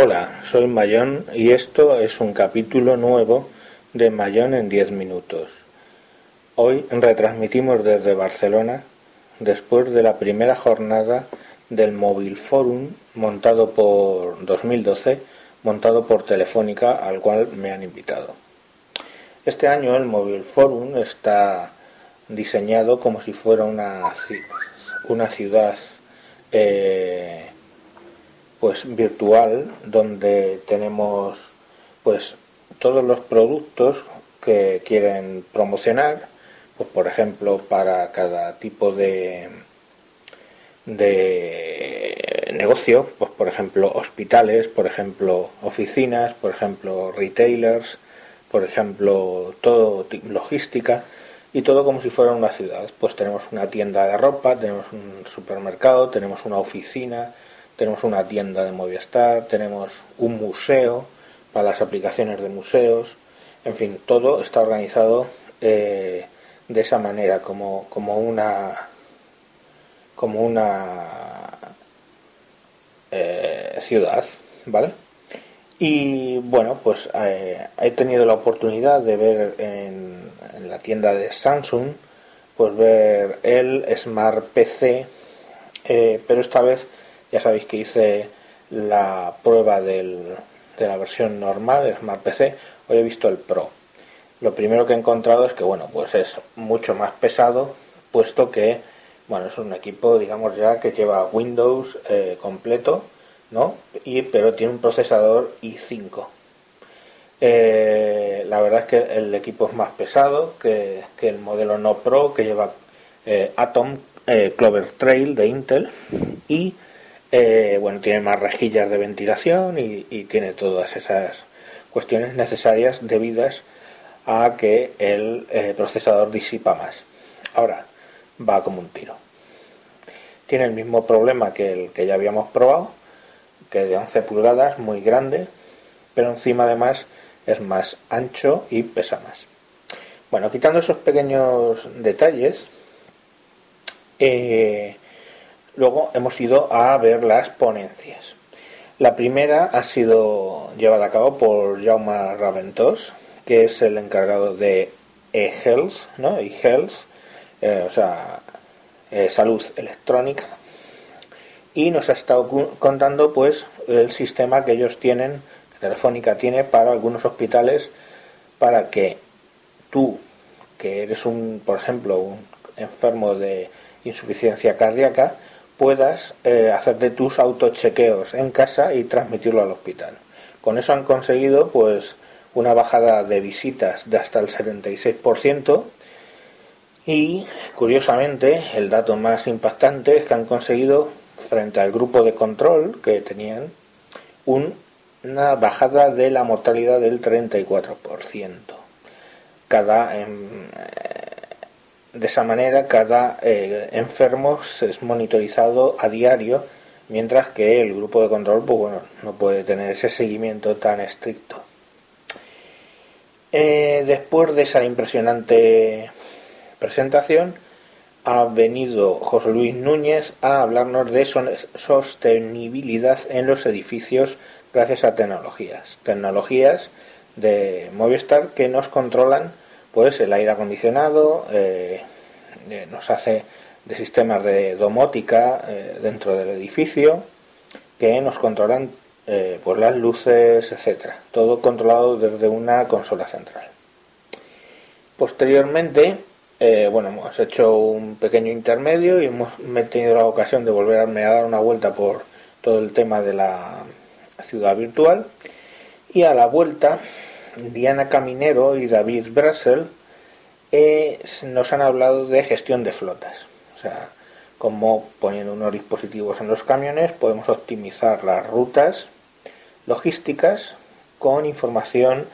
Hola, soy Mayón y esto es un capítulo nuevo de Mayón en 10 minutos. Hoy retransmitimos desde Barcelona después de la primera jornada del Mobile Forum montado por 2012, montado por Telefónica, al cual me han invitado. Este año el Mobile Forum está diseñado como si fuera una, una ciudad eh, pues virtual donde tenemos pues todos los productos que quieren promocionar pues por ejemplo para cada tipo de de negocio pues por ejemplo hospitales por ejemplo oficinas por ejemplo retailers por ejemplo todo logística y todo como si fuera una ciudad. Pues tenemos una tienda de ropa tenemos un supermercado tenemos una oficina tenemos una tienda de Movistar, tenemos un museo para las aplicaciones de museos, en fin, todo está organizado eh, de esa manera, como, como una como una eh, ciudad, ¿vale? Y bueno, pues eh, he tenido la oportunidad de ver en, en, la tienda de Samsung, pues ver el Smart PC, pero esta vez ya sabéis que hice la prueba de la versión normal, Smart PC. Hoy he visto el Pro. Lo primero que he encontrado es que, bueno, pues es mucho más pesado, puesto que, bueno, es un equipo, digamos ya, que lleva Windows eh, completo, ¿no? Y, pero tiene un procesador i5. Eh, la verdad es que el equipo es más pesado que, el modelo no Pro que lleva eh, Atom Clover Trail de Intel y eh, bueno, tiene más rejillas de ventilación y, tiene todas esas cuestiones necesarias debidas a que el eh, procesador disipa más. Ahora, va como un tiro. Tiene el mismo problema que el que ya habíamos probado, que de 11 pulgadas, muy grande, pero encima además es más ancho y pesa más. Bueno, quitando esos pequeños detalles, eh, Luego hemos ido a ver las ponencias. La primera ha sido llevada a cabo por Jaume Raventós, que es el encargado de e-health, ¿no? E-health, eh, o sea, eh, salud electrónica. Y nos ha estado contando, pues, el sistema que ellos tienen, que Telefónica tiene para algunos hospitales, para que tú, que eres un, por ejemplo, un enfermo de insuficiencia cardíaca, puedas eh, hacerte tus autochequeos en casa y transmitirlo al hospital. Con eso han conseguido pues una bajada de visitas de hasta el 76% y curiosamente el dato más impactante es que han conseguido frente al grupo de control que tenían una bajada de la mortalidad del 34%. Cada em, de esa manera, cada eh, enfermo es monitorizado a diario, mientras que el grupo de control pues, bueno, no puede tener ese seguimiento tan estricto. Eh, después de esa impresionante presentación, ha venido José Luis Núñez a hablarnos de sostenibilidad en los edificios gracias a tecnologías. Tecnologías de Movistar que nos controlan pues el aire acondicionado eh, eh, nos hace de sistemas de domótica eh, dentro del edificio que nos controlan pues las luces, etcétera. Todo controlado desde una consola central. Posteriormente, bueno, hemos hecho un pequeño intermedio y hemos tenido la ocasión de volverme a dar una vuelta por todo el tema de la ciudad virtual. Y a la vuelta Diana Caminero y David Brassel nos han hablado de gestión de flotas. O sea, cómo poniendo unos dispositivos en los camiones podemos optimizar las rutas logísticas con información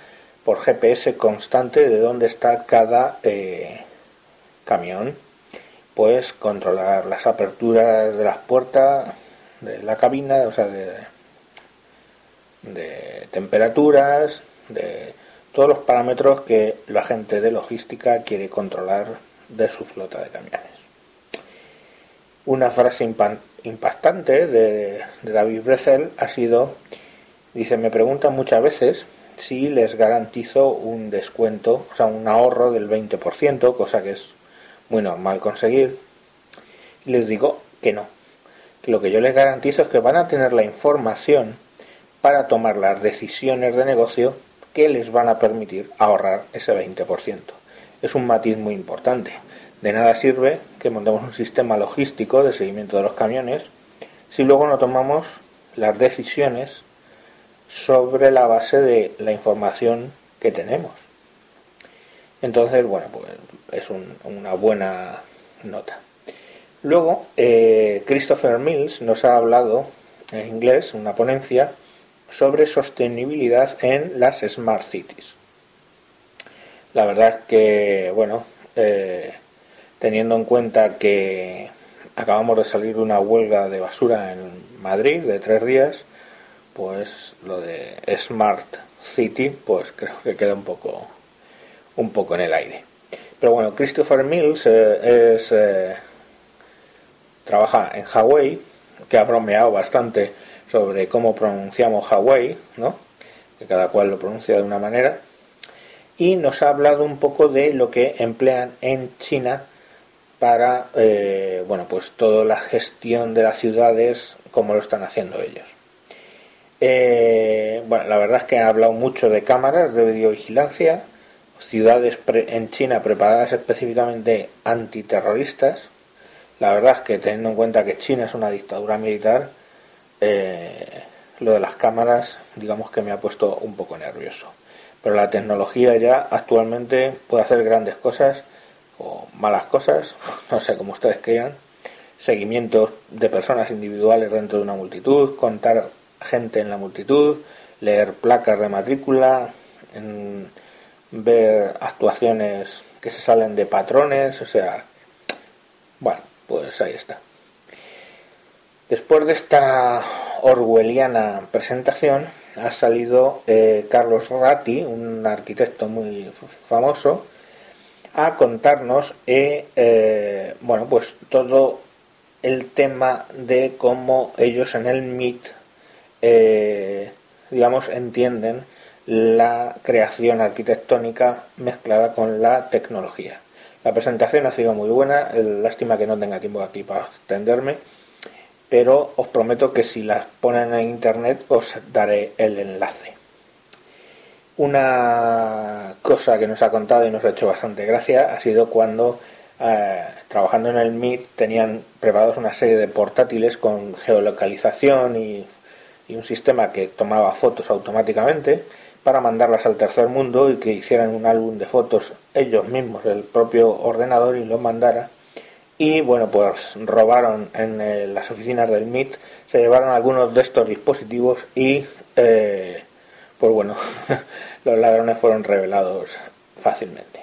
por GPS constante de dónde está cada eh, camión. Pues controlar las aperturas de las puertas de la cabina, o sea, de temperaturas, de todos los parámetros que la gente de logística quiere controlar de su flota de camiones. Una frase impactante de, David Bressel ha sido Dice, me preguntan muchas veces si les garantizo un descuento, o sea, un ahorro del 20%, cosa que es muy normal conseguir. Y les digo que no. Que lo que yo les garantizo es que van a tener la información para tomar las decisiones de negocio que les van a permitir ahorrar ese 20%. Es un matiz muy importante. De nada sirve que montemos un sistema logístico de seguimiento de los camiones si luego no tomamos las decisiones sobre la base de la información que tenemos. Entonces, bueno, pues es una buena nota. Luego, eh, Christopher Mills nos ha hablado en inglés, una ponencia, sobre sostenibilidad en las Smart Cities. La verdad que, bueno, eh, teniendo en cuenta que acabamos de salir de una huelga de basura en Madrid de tres días, pues lo de Smart City, pues creo que queda un poco, un poco en el aire. Pero bueno, Christopher Mills eh, es, eh, trabaja en Hawaii, que ha bromeado bastante sobre cómo pronunciamos Hawaii, ¿no? que cada cual lo pronuncia de una manera, y nos ha hablado un poco de lo que emplean en China para, eh, bueno, pues toda la gestión de las ciudades, como lo están haciendo ellos. Eh, bueno, la verdad es que ha hablado mucho de cámaras de videovigilancia, ciudades en China preparadas específicamente antiterroristas. La verdad es que teniendo en cuenta que China es una dictadura militar, eh, lo de las cámaras, digamos que me ha puesto un poco nervioso. Pero la tecnología ya actualmente puede hacer grandes cosas o malas cosas, no sé cómo ustedes crean. Seguimientos de personas individuales dentro de una multitud, contar gente en la multitud, leer placas de matrícula, ver actuaciones que se salen de patrones, o sea, bueno, pues ahí está. Después de esta orwelliana presentación, ha salido eh, Carlos Ratti, un arquitecto muy famoso, a contarnos eh, eh, bueno pues todo el tema de cómo ellos en el MIT digamos, entienden la creación arquitectónica mezclada con la tecnología. La presentación ha sido muy buena, lástima que no tenga tiempo aquí para extenderme, pero os prometo que si las ponen en internet os daré el enlace. Una cosa que nos ha contado y nos ha hecho bastante gracia ha sido cuando eh, trabajando en el MIT tenían preparados una serie de portátiles con geolocalización y y un sistema que tomaba fotos automáticamente para mandarlas al tercer mundo y que hicieran un álbum de fotos ellos mismos, el propio ordenador y lo mandara. Y bueno, pues robaron en eh, las oficinas del MIT, se llevaron algunos de estos dispositivos y eh, pues bueno, los ladrones fueron revelados fácilmente.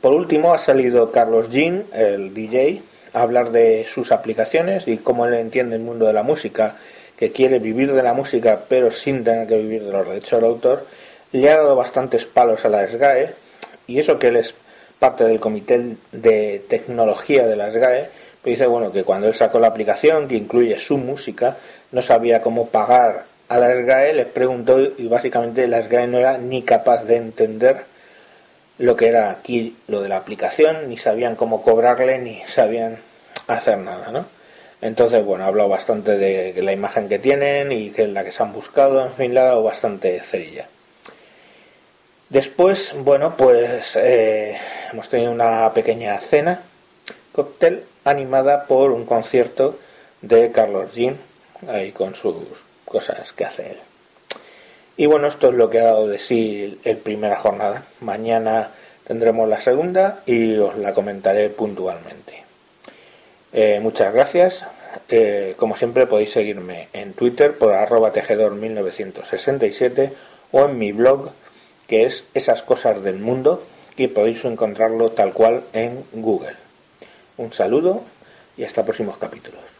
Por último ha salido Carlos Jean, el DJ, a hablar de sus aplicaciones y cómo él entiende el mundo de la música que quiere vivir de la música pero sin tener que vivir de los derechos del autor, le ha dado bastantes palos a la SGAE y eso que él es parte del comité de tecnología de la SGAE, pues dice bueno que cuando él sacó la aplicación que incluye su música, no sabía cómo pagar a la SGAE, les preguntó y básicamente la SGAE no era ni capaz de entender lo que era aquí lo de la aplicación, ni sabían cómo cobrarle, ni sabían hacer nada, ¿no? Entonces, bueno, ha hablado bastante de la imagen que tienen y que la que se han buscado, en fin, le ha dado bastante cerilla. Después, bueno, pues eh, hemos tenido una pequeña cena, cóctel, animada por un concierto de Carlos Jean, ahí con sus cosas que hace él. Y bueno, esto es lo que ha dado de sí el primera jornada. Mañana tendremos la segunda y os la comentaré puntualmente. Eh, muchas gracias. Eh, como siempre podéis seguirme en Twitter por arroba tejedor1967 o en mi blog que es esas cosas del mundo y podéis encontrarlo tal cual en Google. Un saludo y hasta próximos capítulos.